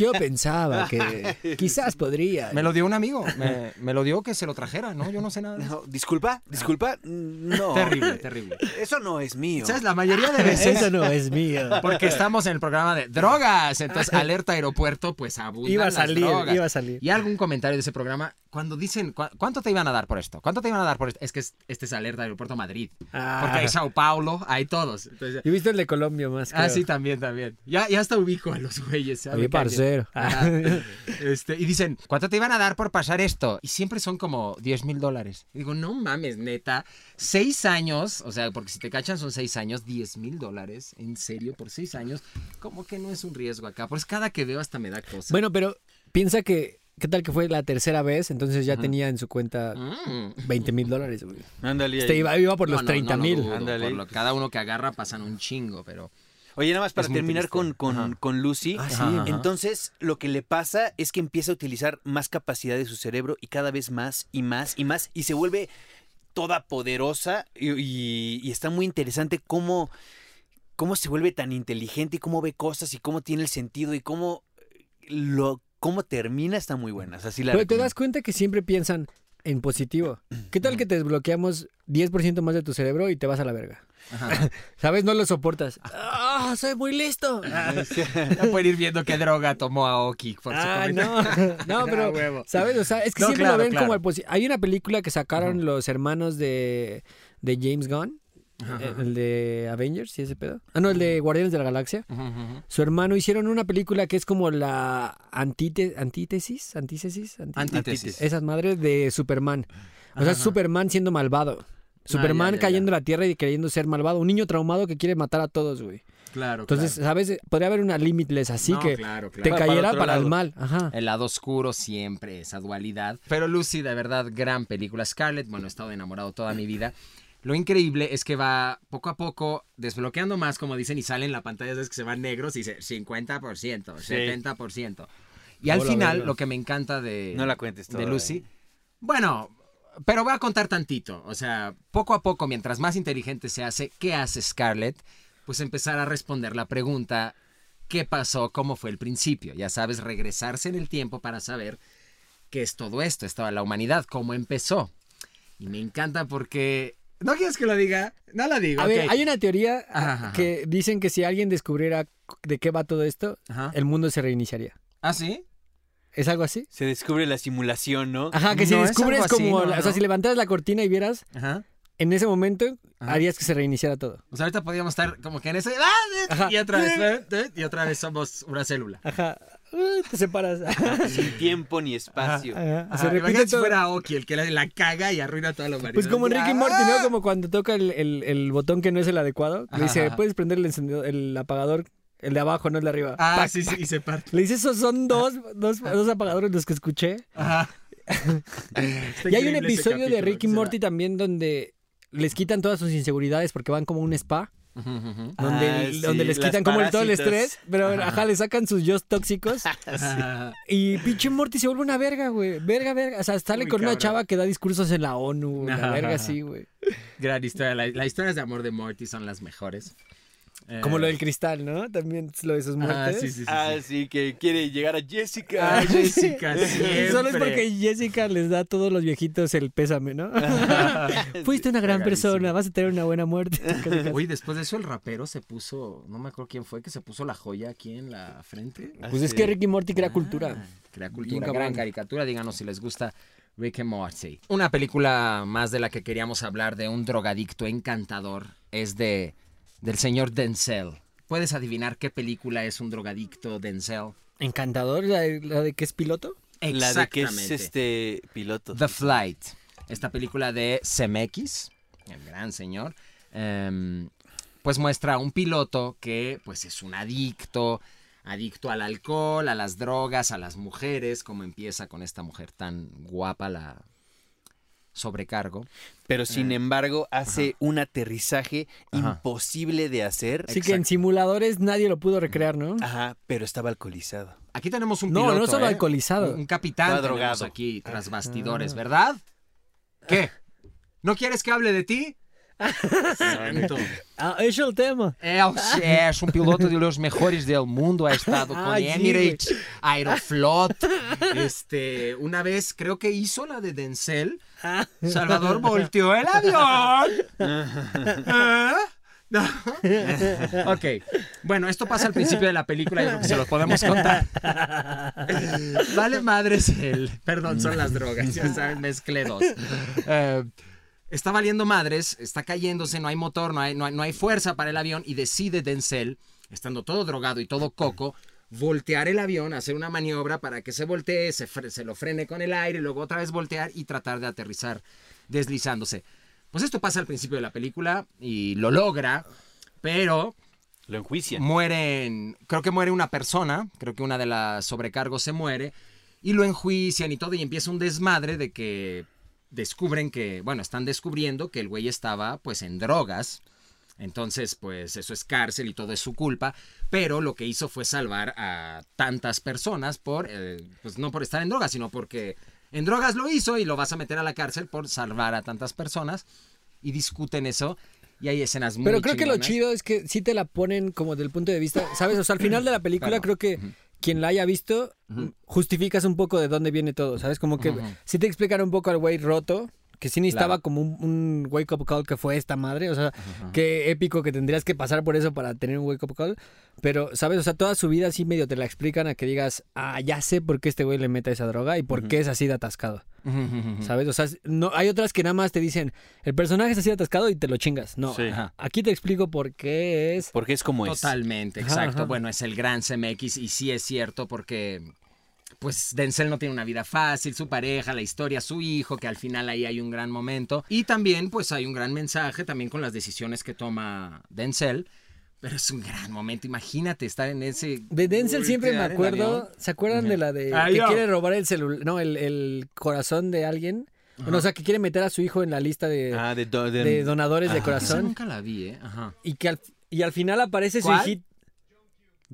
Yo pensaba que quizás podría. Me lo dio un amigo. Me, me lo dio que se lo trajera, ¿no? Yo no sé nada. de. No, disculpa, disculpa, no. Terrible, terrible. Eso no es mío. ¿Sabes? La mayoría de veces. Eso no es mío. Porque estamos en el programa de drogas. Entonces, alerta aeropuerto, pues abundan Iba a las salir, drogas. iba a salir. Y algún comentario de ese programa, cuando dicen, "¿Cu- ¿cuánto te iban a dar por esto? ¿Cuánto te iban a dar por esto? Es que es- este es alerta aeropuerto Madrid. Ah. Porque hay Sao Paulo, hay todos. Entonces, he visto el de Colombia más. ah, creo. sí, también, también. Ya, ya hasta ubico a los güeyes. alguien- parcero. Este, y dicen, ¿cuánto te iban a dar por pasar esto? Y siempre son como 10 mil dólares. Y digo, no mames, neta. Seis años, o sea, porque si te cachan son seis años, 10 mil dólares. En serio, por seis años, como que no es un riesgo acá. Pues cada que veo hasta me da cosa. Bueno, pero piensa que, ¿qué tal que fue la tercera vez? Entonces ya Ajá. tenía en su cuenta Mm. 20 mil dólares, güey. Ándale. Este iba, iba por No, los no, 30 no lo mil. lo- cada uno que agarra pasan un chingo, pero... Oye, nada más para terminar con, con, con Lucy. Ah, sí. Entonces, lo que le pasa es que empieza a utilizar más capacidad de su cerebro y cada vez más y más y más y se vuelve toda poderosa y, y- y está muy interesante cómo cómo se vuelve tan inteligente y cómo ve cosas y cómo tiene el sentido y cómo lo cómo termina está muy buena. O sea, sí la Pero te recomiendo. das cuenta que siempre piensan en positivo. ¿Qué tal que te desbloqueamos 10% más de tu cerebro y te vas a la verga? Ajá. ¿Sabes? No lo soportas. ¡Ah, soy muy listo! Ya pueden ir viendo qué droga tomó Aoki por Ah, no. No, pero, Ah. ¿sabes? O sea, es que No, siempre claro, lo ven claro. como el positivo. Hay una película que sacaron los hermanos de, de James Gunn, Ajá. eh, el de Avengers y ese pedo. Ah, no, el de Guardianes de la Galaxia. Ujú, ujú. Su hermano hicieron una película que es como la antíte- antítesis, antítesis, antítesis. Antítesis. Esas madres de Superman. O sea, Ajá. Superman siendo malvado. Superman ya, ya, cayendo ya. a la tierra y queriendo ser malvado. Un niño traumado que quiere matar a todos, güey. Claro, Entonces, ¿sabes? Podría haber una limitless así No, que claro, claro. te para cayera otro para el mal. Ajá. El lado oscuro siempre, esa dualidad. Pero Lucy, de verdad, gran película. Scarlett, bueno, he estado enamorado toda mi vida. Lo increíble es que va poco a poco desbloqueando más, como dicen, y sale en la pantalla, es que se van negros y dice 50%, 70%. Y al Hola, final, lo que me encanta de, No la cuentes de toda, Lucy, eh. bueno, pero voy a contar tantito. O sea, poco a poco, mientras más inteligente se hace, ¿qué hace Scarlett? Pues empezar a responder la pregunta, ¿qué pasó? ¿Cómo fue el principio? Ya sabes, regresarse en el tiempo para saber qué es todo esto, estaba la humanidad, cómo empezó. Y me encanta porque... ¿No quieres que lo diga? No lo digo. A ver, ok. hay una teoría Ajá, ajá. que dicen que si alguien descubriera de qué va todo esto, Ajá. el mundo se reiniciaría. ¿Ah, sí? ¿Es algo así? Se descubre la simulación, ¿no? Ajá, que si No, descubres así, como... no, la- O sea, si levantaras la cortina y vieras, Ajá. En ese momento Ajá. harías que se reiniciara todo. O sea, ahorita podríamos estar como que en ese... ¡Ah! Ajá. Y otra vez... ¿eh? ¿eh? Y otra vez somos una célula. Ajá. Te separas. Sin tiempo ni espacio. Ajá. Ajá, Se repite imagínate si todo. fuera Oki el que la, la caga y arruina toda la humanidad. Pues como en Ricky. Morty, ¿no? Como cuando toca el, el- el botón que no es el adecuado. Le dice, puedes prender el encendedor, el apagador, el de abajo, no el de arriba. Ah, Pac, sí, sí, y se parte. Le dice, esos son dos, dos, dos apagadores los que escuché. Ajá. Y hay un ese episodio de Ricky Morty también donde les quitan todas sus inseguridades porque van como a un spa. ujú. Donde, Ah, el- donde sí, les quitan como el- todo el estrés, pero ajá. le sacan sus yo tóxicos Ajá. y pinche Morty se vuelve una verga, güey. Verga, verga. O sea, sale Muy con una chava que da discursos en la ONU, la Ajá. verga así, güey. Gran historia. La- Las historias de amor de Morty son las mejores. Eh, Como lo del cristal, ¿no? También lo de sus Ah, muertes. sí, sí, sí. Ah, sí. que quiere llegar a Jessica. Ah, Jessica, siempre. Solo es porque Jessica les da a todos los viejitos el pésame, ¿no? Fuiste una gran persona, vas a tener una buena muerte. Oye, después de eso el rapero se puso, no me acuerdo quién fue, que se puso la joya aquí en la frente. Pues es que Ricky Morty crea cultura. Ah, Crea Bien cultura, cabrón. gran caricatura. Díganos si les gusta Rick and Morty. Una película más de la que queríamos hablar de un drogadicto encantador es de del señor Denzel. ¿Puedes adivinar qué película es un drogadicto Denzel? Encantador, la de, la de que es piloto. La de que es Exactamente. este piloto. The Flight. Esta película de CMX, el gran señor, em, pues muestra a un piloto que pues es un adicto, adicto al alcohol, a las drogas, a las mujeres, como empieza con esta mujer tan guapa, la sobrecargo. Pero sin embargo hace un aterrizaje Ajá. imposible de hacer. Así que en simuladores nadie lo pudo recrear, ¿no? Ajá, pero estaba alcoholizado. Aquí tenemos un No, piloto, no solo ¿eh? alcoholizado. Un capitán Estaba tenemos drogado. aquí tras bastidores, ¿verdad? ¿Qué? ¿No quieres que hable de ti? Santo. Ah, es el tema. Él es un piloto de los mejores del mundo, ha estado con Ay, sí, Emirates, Aeroflot. Este, una vez creo que hizo la de Denzel. Salvador volteó el avión. ¿Ah? No. Ok, bueno, esto pasa al principio de la película, yo creo que se los podemos contar. Vale madres el... Perdón, son las drogas, ya saben, mezclé dos. Eh, está valiendo madres, está cayéndose, no hay motor, no hay, no hay, no hay fuerza para el avión y decide Denzel, estando todo drogado y todo coco, voltear el avión, hacer una maniobra para que se voltee, se, se lo frene con el aire, luego otra vez voltear y tratar de aterrizar deslizándose. Pues esto pasa al principio de la película y lo logra, pero Lo enjuician. mueren, creo que muere una persona, creo que una de las sobrecargos se muere, y lo enjuician y todo, y empieza un desmadre de que descubren que, bueno, están descubriendo que el güey estaba pues en drogas, entonces pues eso es cárcel y todo es su culpa, pero lo que hizo fue salvar a tantas personas por, eh, pues no por estar en drogas, sino porque en drogas lo hizo y lo vas a meter a la cárcel por salvar a tantas personas, y discuten eso. Y hay escenas muy Pero creo que lo chido es que sí te la ponen como del punto de vista, ¿sabes? O sea, al final de la película creo que quien la haya visto justificas un poco de dónde viene todo, ¿sabes? Como que sí te explican un poco al güey roto, que sí necesitaba Claro. como un, un wake up call que fue esta madre, o sea, qué épico que tendrías que pasar por eso para tener un wake up call, pero, ¿sabes? O sea, toda su vida así medio te la explican a que digas, ah, ya sé por qué este güey le mete esa droga y por qué es así de atascado. ¿Sabes? O sea, no, hay otras que nada más te dicen, el personaje es así de atascado y te lo chingas. No, Sí. aquí te explico por qué es. Porque es como es. Totalmente, exacto. Bueno, es el gran CMX y sí es cierto porque pues Denzel no tiene una vida fácil, su pareja, la historia, su hijo, que al final ahí hay un gran momento. Y también pues hay un gran mensaje también con las decisiones que toma Denzel. Pero es un gran momento, imagínate estar en ese... De Denzel siempre me acuerdo. ¿se acuerdan de la de Ah, que yo. quiere robar el celular, no, el, el corazón de alguien? Bueno, o sea, que quiere meter a su hijo en la lista de, Ah, de, do- de- de donadores de. Esa corazón nunca la vi, ¿eh? Ajá. y que al, y al final aparece ¿Cuál? su hijito,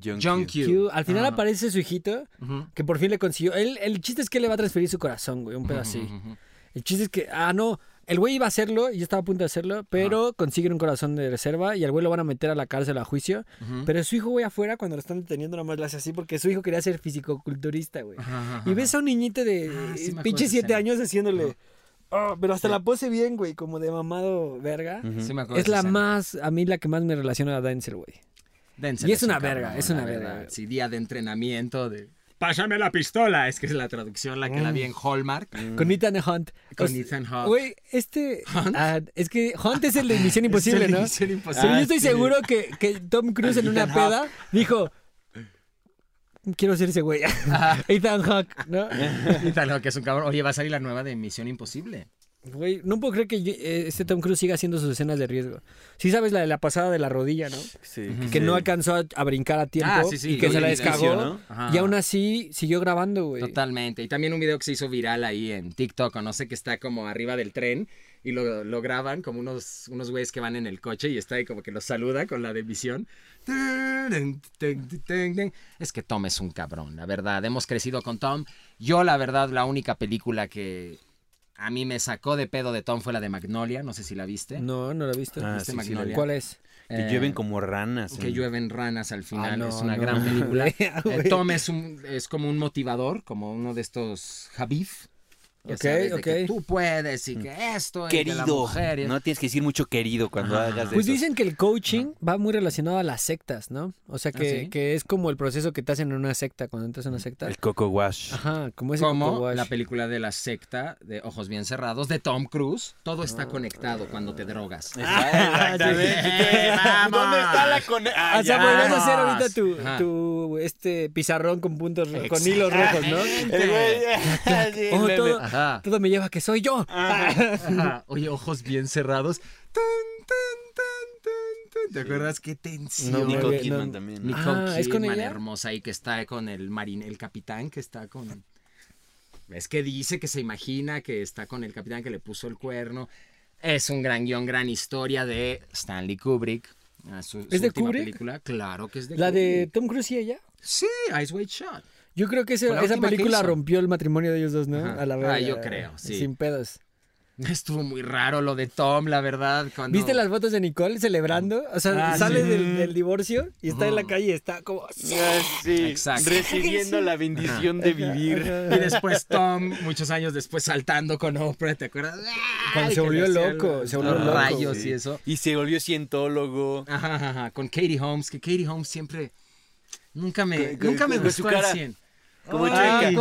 John John Q. Q. al final Ajá. aparece su hijito que por fin le consiguió. Él, el chiste es que le va a transferir su corazón, güey, un pedo así. El chiste es que, ah, no, el güey iba a hacerlo y estaba a punto de hacerlo, pero consiguen un corazón de reserva y al güey lo van a meter a la cárcel a juicio. Pero su hijo, güey, afuera, cuando lo están deteniendo, nada más lo hace así porque su hijo quería ser fisicoculturista, güey. Ajá, ajá, Y ves a un niñito de Ah, sí acuerdo pinche siete años haciéndole. "Ah", pero hasta la pose bien, güey, como de mamado verga. Ujú. Sí me acuerdo Es la más, a mí la que más me relaciona a Denzel, güey. Denzel Y es un una verga, cabrón, es una verga. verdad. Sí, día de entrenamiento de... Pásame la pistola. Es que es la traducción, la que la vi en Hallmark. Con Ethan Hunt. Mm. Con sea, Ethan Hawke. Güey, este. ¿Hunt? ah, es que Hunt es el de Misión Es Imposible, el de ¿no? Misión Imposible. Pero yo Ah, estoy sí. seguro que, que Tom Cruise en una Ethan peda dijo. Quiero ser ese güey. Ethan Hawke, ¿no? Ethan Hawke es un cabrón. Oye, va a salir la nueva de Misión Imposible. Güey, no puedo creer que yo- eh, este Tom Cruise siga haciendo sus escenas de riesgo. Sí sabes la de la pasada de la rodilla, ¿no? Sí, Que no alcanzó a, a brincar a tiempo Ah, sí, sí, y que se la descagó. Y aún así siguió grabando, güey. Totalmente. Y también un video que se hizo viral ahí en TikTok, o no sé, que está como arriba del tren y lo, lo graban como unos, unos güeyes que van en el coche y está ahí como que los saluda con la de visión. Es que Tom es un cabrón, la verdad. Hemos crecido con Tom. Yo, la verdad, la única película que a mí me sacó de pedo de Tom fue la de Magnolia. No sé si la viste. No, no lo he visto. Ah, ¿Viste sí, sí, la vi. Magnolia? ¿Cuál es? Que Eh, llueven como ranas. que en- llueven ranas al final. Ah, no, es una no. gran película. Eh. Tom es, un, es como un motivador, como uno de estos Javif. Ya Ok, sabes, de que tú puedes y que esto y que la Querido. mujer y- No tienes que decir mucho querido cuando Ajá. hagas de Pues eso. dicen que el coaching va muy relacionado a las sectas, ¿no? O sea, que, ¿Ah, sí? que es como el proceso que te hacen en una secta cuando entras en una secta. El Coco Wash. Ajá, como ese como Coco Wash. la película de la secta de Ojos Bien Cerrados de Tom Cruise. Todo Ah. está conectado cuando te drogas. Exactamente. ¡Vamos! ¿Dónde está la conexión? O sea, podrías Vamos. hacer ahorita tu, tu este pizarrón con puntos con hilos rojos, ¿no? El. Sí, Oh, todo, Ajá. todo me lleva a que soy yo. Ajá. Oye, ojos bien cerrados. Tan, tan, tan, tan, tan. ¿Te acuerdas qué tensión? No, Nicole Kidman no. también. Nicole Ah, ¿es con Kidman, ella? hermosa ahí que está con el marín, el capitán que está con. Es que dice que se imagina que está con el capitán que le puso el cuerno. Es un gran guion, gran historia de Stanley Kubrick. Su- su ¿Es de última Kubrick? película. Claro que es de La de. Tom Cruise y ella. Sí, Ice White Shot. Yo creo que ese- esa película rompió el matrimonio de ellos dos, ¿no? Ajá. A la Ah, verga. yo creo, sí. Sin pedos. Estuvo muy raro lo de Tom, la verdad. Cuando... ¿Viste las fotos de Nicole celebrando? O sea, Ah, sale sí. del, del divorcio y está en la calle y está como... Ah, sí, Exacto. recibiendo la bendición de vivir. Y después Tom, muchos años después, saltando con Oprah, ¿te acuerdas? Cuando Ay, se volvió loco, se volvió loco, rayos Sí. y eso. Y se volvió cientólogo. Ajá, ajá, ajá, con Katie Holmes, que Katie Holmes siempre nunca me, Con- con- nunca me con gustó su al cara. 100. Como Ah,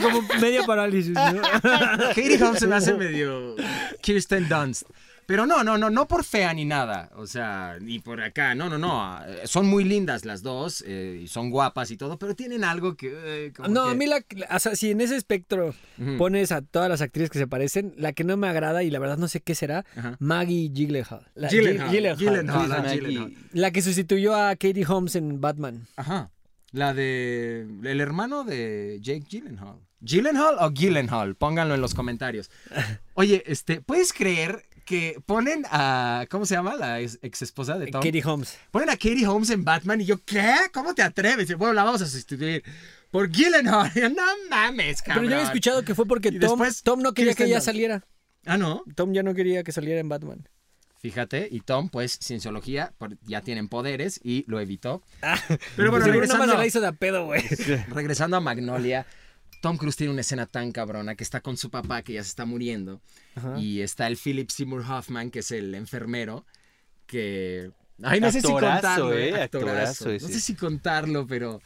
como media parálisis, ¿no? Katie Holmes se me hace medio Kirsten Dunst. Pero no, no, no, no por fea ni nada. O sea, ni por acá. No, no, no. eh, Son muy lindas las dos. eh, y son guapas y todo. Pero tienen algo que. eh, como No, que- a mí la, o sea, si en ese espectro pones a todas las actrices que se parecen, la que no me agrada y la verdad no sé qué será. Maggie Gyllenhaal. La, Gyllenhaal, Gyllenhaal. Gyllenhaal. La que sustituyó a Katie Holmes en Batman. Ajá. La de. El hermano de Jake Gyllenhaal. ¿Gyllenhaal o Gyllenhaal? Pónganlo en los comentarios. Oye, este, ¿puedes creer que ponen a. ¿Cómo se llama? La ex, esposa de Tom. Katie Holmes. Ponen a Katie Holmes en Batman y yo, ¿qué? ¿Cómo te atreves? Bueno, la vamos a sustituir por Gyllenhaal. No mames, cabrón. Pero yo había escuchado que fue porque Tom, después, Tom no quería que ella saliera. Ah, no. Tom ya no quería que saliera en Batman. Fíjate, y Tom, pues, cienciología, por- ya tienen poderes y lo evitó. Pero Pero bueno, regresando, se la hizo de a pedo, güey. regresando a Magnolia, Tom Cruise tiene una escena tan cabrona que está con su papá que ya se está muriendo. Ajá. Y está el Philip Seymour Hoffman, que es el enfermero, que... Ay, no sé si contarlo, eh, actorazo Actorazo. No sé si contarlo, pero...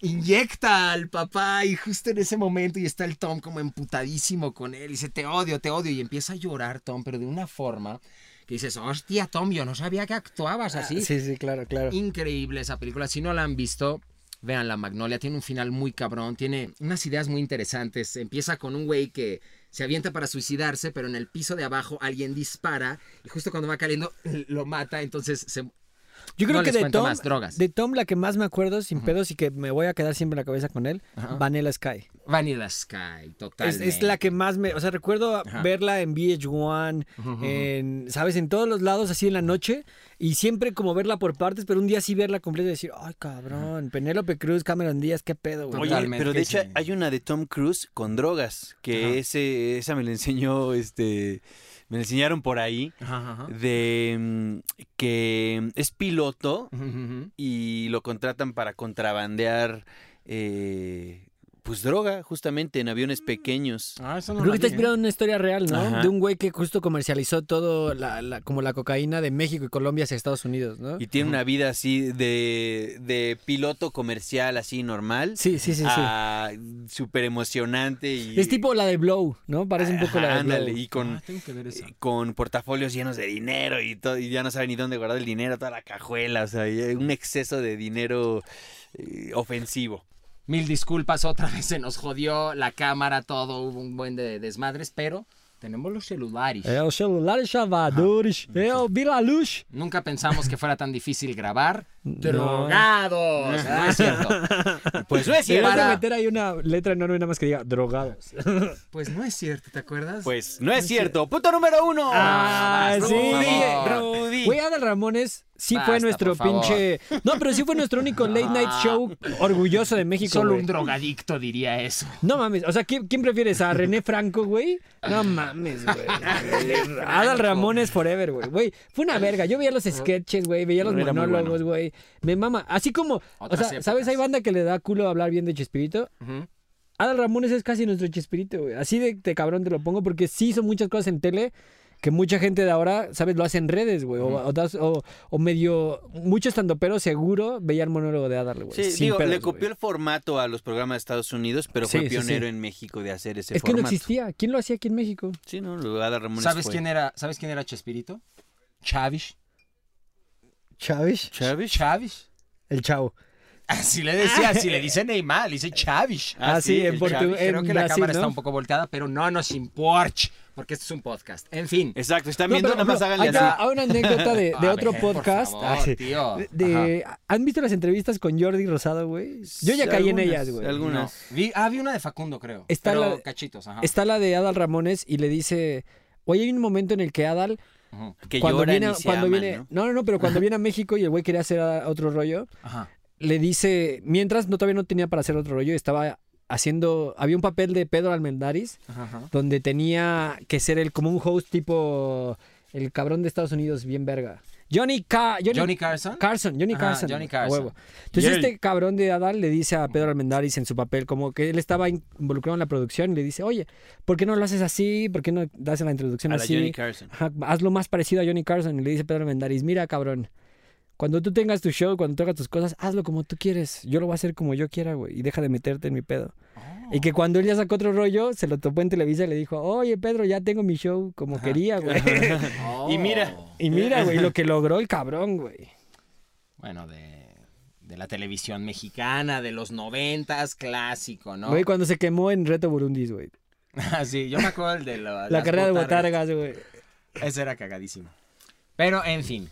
Inyecta al papá y justo en ese momento y está el Tom como emputadísimo con él y dice, te odio, te odio. Y empieza a llorar Tom, pero de una forma que dices, hostia Tom, yo no sabía que actuabas así. Sí, sí, claro, claro. Increíble esa película. Si no la han visto, vean La Magnolia. Tiene un final muy cabrón. Tiene unas ideas muy interesantes. Empieza con un güey que se avienta para suicidarse, pero en el piso de abajo alguien dispara y justo cuando va cayendo lo mata. Entonces se... Yo creo No que les de Tom, más, drogas. de Tom la que más me acuerdo sin pedos y que me voy a quedar siempre en la cabeza con él, Ajá. Vanilla Sky. Vanilla Sky, Es, totalmente. es la que más me, o sea, recuerdo Ajá. verla en VH1, Ujú. en, sabes, en todos los lados así en la noche y siempre como verla por partes, pero un día sí verla completa y decir, ay cabrón, Penélope Cruz, Cameron Díaz, qué pedo, güey. Oye, Totalmente, pero de hecho sí. hay una de Tom Cruise con drogas, que ese, esa me la enseñó, este, me enseñaron por ahí, Ajá, ajá. de mm, que es piloto y lo contratan para contrabandear, eh, pues droga, justamente en aviones pequeños. Ah, eso no Creo que está ¿eh? inspirado en una historia real, ¿no? Ajá. De un güey que justo comercializó todo, la, la- como la cocaína de México y Colombia hacia Estados Unidos, ¿no? Y tiene una vida así de, de piloto comercial, así normal. Sí, sí, sí, sí. a súper emocionante y Es tipo la de Blow, ¿no? Parece un poco la de ándale, Blow. y con, Ah, tengo que ver esa. eh, con portafolios llenos de dinero y todo y ya no sabe ni dónde guardar el dinero toda la cajuela o sea hay un exceso de dinero eh, ofensivo Mil disculpas, otra vez se nos jodió la cámara, todo, hubo un buen de desmadres, pero tenemos los celulares. El celular chavadores, el vira luz. Nunca pensamos que fuera tan difícil grabar. ¡Drogados! No es cierto. pues no es cierto para- meter ahí una letra enorme nada más que diga drogados. Pues no es cierto, ¿te acuerdas? pues no es cierto punto número uno Ah, basta, sí. Rudy Güey, Adal Ramones sí fue nuestro pinche. No, pero sí fue nuestro único late night show orgulloso de México. Solo güey. un drogadicto diría eso. No mames, o sea, ¿quién, quién prefieres? ¿A René Franco, güey? No mames, güey. Adal Ramones forever, güey. Güey, fue una verga. Yo veía los sketches, güey, veía los monólogos, bueno. güey. Me mama. Así como, o Otras sea, ¿sabes? Hay banda que le da culo hablar bien de Chespirito. Adal Ramones es casi nuestro Chespirito, güey. Así de, de cabrón te lo pongo porque sí hizo muchas cosas en tele que mucha gente de ahora, ¿sabes? Lo hace en redes, güey. O, o o- o medio... Mucho estando pero seguro veía el monólogo de Adal, güey. Sí, sin digo, pedos, le güey. copió el formato a los programas de Estados Unidos, pero Sí, fue pionero sí. en México de hacer ese Es que no formato. existía. ¿Quién lo hacía aquí en México? Sí, ¿no? Adal Ramones ¿Sabes fue. quién era, ¿Sabes quién era Chespirito? Chavish. Chávez. ¿Chávez? Chavish. El chavo. Así le decía, así le dice Neymar, le dice Chavish. Ah, sí, en El portu- Chavish. Creo que la Brasil, cámara ¿no? está un poco volteada, pero no nos importa, porque esto es un podcast. En fin. Exacto, están No, viendo, pero, nada más háganle hay, así. hay una anécdota de, otro ver, por podcast. favor, Ah, sí. tío. De- de- ¿Han visto las entrevistas con Jordi Rosado, güey? Yo ya caí en ellas, güey. Algunas. No. Vi, ah, vi una de Facundo, creo. Está pero la- cachitos, ajá. Está la de Adal Ramones y le dice, oye, hay un momento en el que Adal. Que cuando lloran viene, y se cuando aman, viene, ¿no? no, no, pero cuando viene a México y el güey quería hacer otro rollo, Ajá. le dice, mientras no todavía no tenía para hacer otro rollo, estaba haciendo, había un papel de Pedro Almendaris ajá. donde tenía que ser el como un host tipo el cabrón de Estados Unidos bien verga. Johnny Ca- Johnny, Johnny Carson. Carson, Johnny Ajá, Carson. Johnny Carson. huevo. Entonces este cabrón de Adal le dice a Pedro Almendaris en su papel como que él estaba in- involucrado en la producción y le dice, oye, ¿por qué no lo haces así? ¿Por qué no das la introducción A la así? Johnny Carson. Ajá, hazlo más parecido a Johnny Carson. Y le dice Pedro Almendaris, mira cabrón, cuando tú tengas tu show, cuando tú hagas tus cosas, hazlo como tú quieres. Yo lo voy a hacer como yo quiera, güey. Y deja de meterte en mi pedo. Y que cuando él ya sacó otro rollo, se lo topó en Televisa y le dijo, oye Pedro, ya tengo mi show como quería, güey. Oh. Y mira. y mira, güey, lo que logró el cabrón, güey. Bueno, de, de la televisión mexicana, de los noventas, clásico, ¿no? Güey, cuando se quemó en Reto Burundis, güey. Ah, sí, yo me acuerdo el de la, carrera de botargas. botargas, güey. Ese era cagadísimo. Pero, en fin,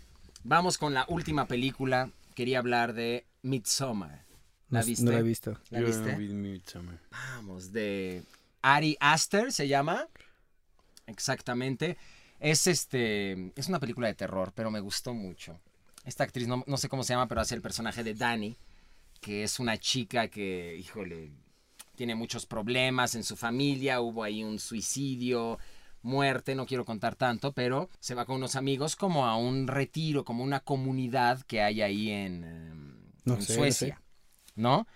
vamos con la última película. Quería hablar de Midsommar. ¿La No- viste? No la he visto. ¿La Yo viste? vi Midsommar. Vamos, de Ari Aster se llama. Exactamente. Es este. Es una película de terror, pero me gustó mucho. Esta actriz, no, no sé cómo se llama, pero hace el personaje de Dani, que es una chica que, híjole, tiene muchos problemas en su familia. Hubo ahí un suicidio. Muerte, no quiero contar tanto, pero se va con unos amigos como a un retiro, como una comunidad que hay ahí en, No en sé, no Suecia, ¿no?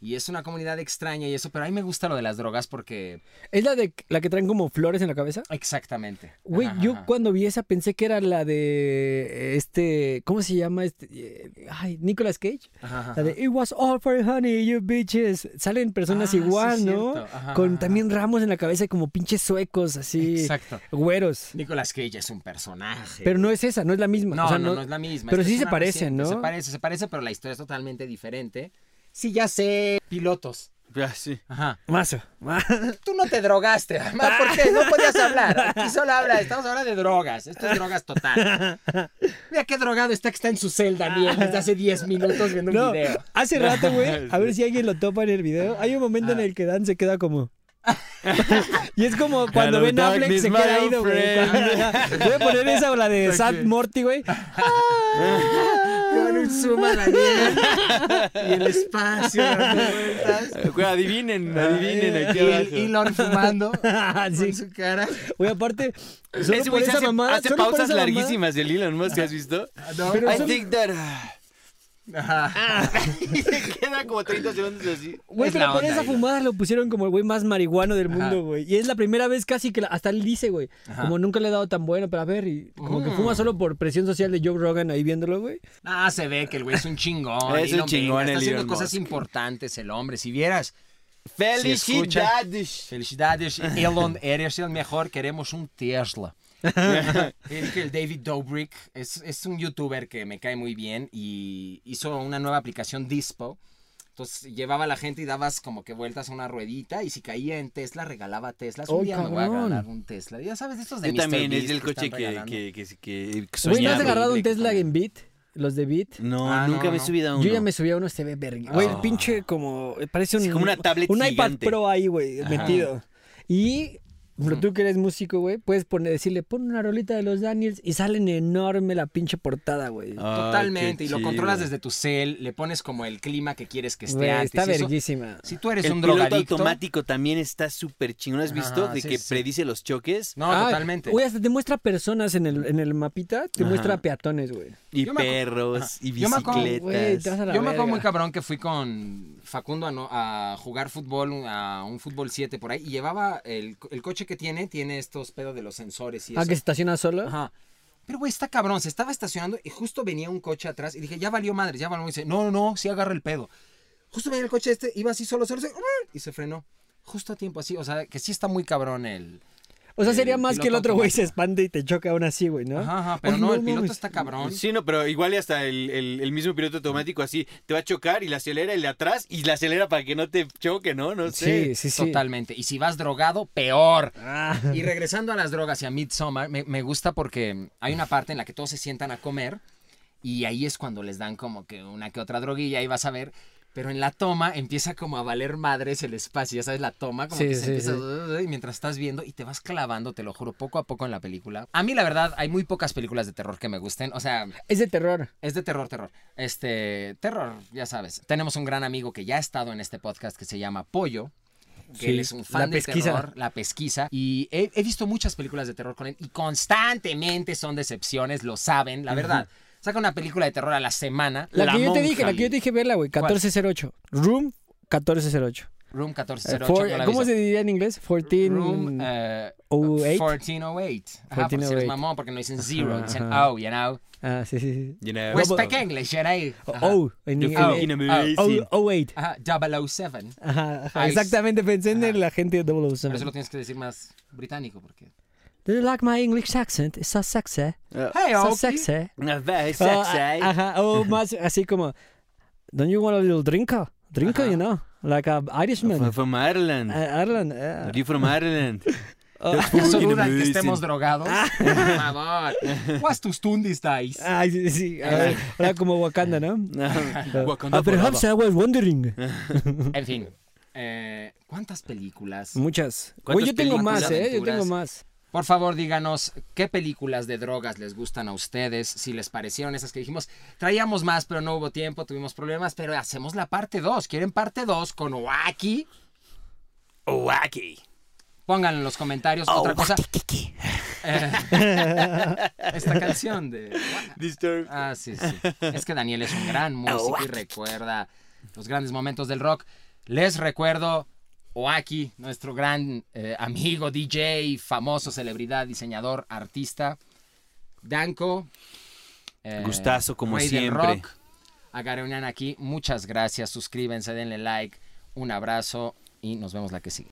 Y es una comunidad extraña y eso, pero a mí me gusta lo de las drogas porque... ¿Es la de la que traen como flores en la cabeza? Exactamente. Güey, yo ajá. cuando vi esa pensé que era la de este, ¿cómo se llama este? Ay, Nicolas Cage. Ajá, ajá, La de It was all for honey, you bitches. Salen personas Ah, sí, igual, ¿no? Con también ramos en la cabeza como pinches suecos, así, Exacto. güeros. Nicolas Cage es un personaje. Pero no es esa, no es la misma. No, o sea, no, no es la misma. pero sí se parecen, ¿no? Se parece, se parece, pero la historia es totalmente diferente. Sí, ya sé. Pilotos. Ah, sí. Ajá. Mazo. Tú no te drogaste, mamá. ¿Por qué? No podías hablar. Aquí solo habla. Estamos hablando de drogas. Esto es drogas total. Mira qué drogado está que está en su celda, Daniel, desde hace 10 minutos viendo un No, video. hace rato, güey, a ver si alguien lo topa en el video. Hay un momento Ah. en el que Dan se queda como... y es como cuando Hello, Ben Affleck se queda ido, güey. Voy a poner esa o la de Sad Morty, güey. Con un zoom a Daniel y el espacio. Eh, güey, adivinen, adivinen aquí y el abajo. Elon fumando sí. con su cara. Güey, aparte, solo Ese por güey se esa hace, mamada... hace solo por pausas esa larguísimas del Elon Musk, ¿has visto? No, Pero I solo- think that... Ajá. y se queda como 30 segundos así. Güey, pero la por esa fumada lo pusieron como el güey más marihuano del Ajá. mundo, güey. Y es la primera vez casi que la- hasta él dice, güey. Ajá. Como nunca le he dado tan bueno, pero a ver, y como que Mm. fuma solo por presión social de Joe Rogan ahí viéndolo, güey. Ah, se ve que el güey es un chingón. Es un chingón Musk, el Está haciendo Elon cosas Musk. importantes el hombre. Si vieras, Felicidades. felicidades, Elon, eres el mejor, queremos un Tesla. El, el David Dobrik es, es un youtuber que me cae muy bien y hizo una nueva aplicación Dispo. Entonces llevaba a la gente y dabas como que vueltas a una ruedita y si caía en Tesla regalaba Teslas. Un ¡Oh, día me voy a cabrón! ganar un Tesla. Ya sabes, de estos de Yo Mr. también, es Beast del que coche están que, regalando. que, que, que Güey, ¿no has soñaba. agarrado un Tesla en Beat? Los de Beat. No, Ah, nunca no, me he no. subido a uno. Yo ya me subí a uno, se ve verga. Güey, el Ah. pinche como. Parece un. Sí, como una tablet Un iPad gigante. Pro ahí, güey, metido. Y. Pero tú que eres músico, güey, puedes poner, decirle, pon una rolita de los Daniels y salen enorme la pinche portada, güey. Ah, Totalmente, y lo chido. controlas desde tu cel, le pones como el clima que quieres que esté Güey, antes. está y eso- verguísima. si tú eres El un piloto drogadicto... automático también está súper chingón. ¿Has visto? Ajá, de sí, que sí. predice los choques No, Ah, totalmente. Güey, hasta te muestra personas en el, en el mapita, te Ajá. muestra peatones, güey. y Yo me acu- perros Ajá. y Yo me acuerdo, Güey, bicicletas. te vas a la Yo me acuerdo verga. muy cabrón que fui con Facundo a, no- a jugar fútbol, a un fútbol 7 por ahí, y llevaba el, el coche que tiene, tiene estos pedos de los sensores y Ah, eso. que se estaciona solo. Ajá. Pero, güey, está cabrón. Se estaba estacionando y justo venía un coche atrás y dije, ya valió madre, ya valió. Y dice, no, no, no, sí agarra el pedo. Justo venía el coche este, iba así solo, solo, solo, y se frenó. Justo a tiempo así. O sea, que sí está muy cabrón el. O sea, sería más que el otro güey se espante y te choca aún así, güey, ¿no? Ajá, ajá. Pero Ay, no, no el piloto mames. está cabrón. Sí, no, pero igual y hasta el, el- el mismo piloto automático así te va a chocar y la acelera el de atrás y la acelera para que no te choque, ¿no? No sé. Sí, sí, sí. Totalmente. Y si vas drogado, peor. Ah. Y regresando a las drogas y a Midsommar, me, me gusta porque hay una parte en la que todos se sientan a comer y ahí es cuando les dan como que una que otra droguilla y vas a ver. Pero en la toma empieza como a valer madres el espacio, ya sabes, la toma como Sí, que se sí, empieza sí. y mientras estás viendo y te vas clavando, te lo juro, poco a poco en la película. A mí la verdad hay muy pocas películas de terror que me gusten, o sea, Es de terror. es de terror, terror. Este, terror, ya sabes. Tenemos un gran amigo que ya ha estado en este podcast que se llama Pollo. Que Sí, él es un fan la de pesquisa. terror, la pesquisa. Y he, he visto muchas películas de terror con él y constantemente son decepciones, lo saben, la verdad. Saca una película de terror a la semana. La, La que yo te dije, la que yo te dije verla, güey. ¿Cuál? 1408. Room 1408. Room Eh, 1408. for- no la ¿Cómo se diría en inglés? 14. Room eh, 08. 1408. Ajá, porque si eres 1408. mamón, porque no dicen zero, Ajá, dicen ajá. O, you know. Ah, sí, sí, sí. You know. We speak English, you know. Oh, en, amazing. oh, 08. Ajá, 007. Ajá, ajá, exactamente, pensé en ajá. el agente de Pero 007. eso lo tienes que decir más británico, porque... Do you like my English accent? It's so sexy. Ah, Hey, So sexy. ah, very Oh, sexy. a- ajá, o más así como, don't you want a little drinker? Drinker, Ajá. you know, like a Irishman. From, from Ireland. Uh, Ireland. yeah. Are you from Ireland? Oh, Eso Fucking duda que estemos drogados. Por favor. What's tus tundis dice? Ay, sí, sí. a ver, Ahora como Wakanda, ¿no? Wakanda Ah, perhaps I was wondering. En fin. eh, ¿Cuántas películas? Muchas. ¿Cuántas Güey, yo tengo más, ¿eh? Yo tengo más. Por favor, díganos qué películas de drogas les gustan a ustedes, si les parecieron esas que dijimos. Traíamos más, pero no hubo tiempo, tuvimos problemas, pero hacemos la parte 2. ¿Quieren parte 2 con Oaki? Wacky. Pónganlo en los comentarios. Oh, Otra cosa, eh, esta canción de... Disturbed. Ah, sí, sí. Es que Daniel es un gran músico y recuerda los grandes momentos del rock. Les recuerdo Oaki, nuestro gran eh, amigo, DJ, famoso, celebridad, diseñador, artista. Danko. eh, Gustazo, como rey siempre. rock. Aquí, muchas gracias. Suscríbanse, denle like. Un abrazo y nos vemos la que sigue.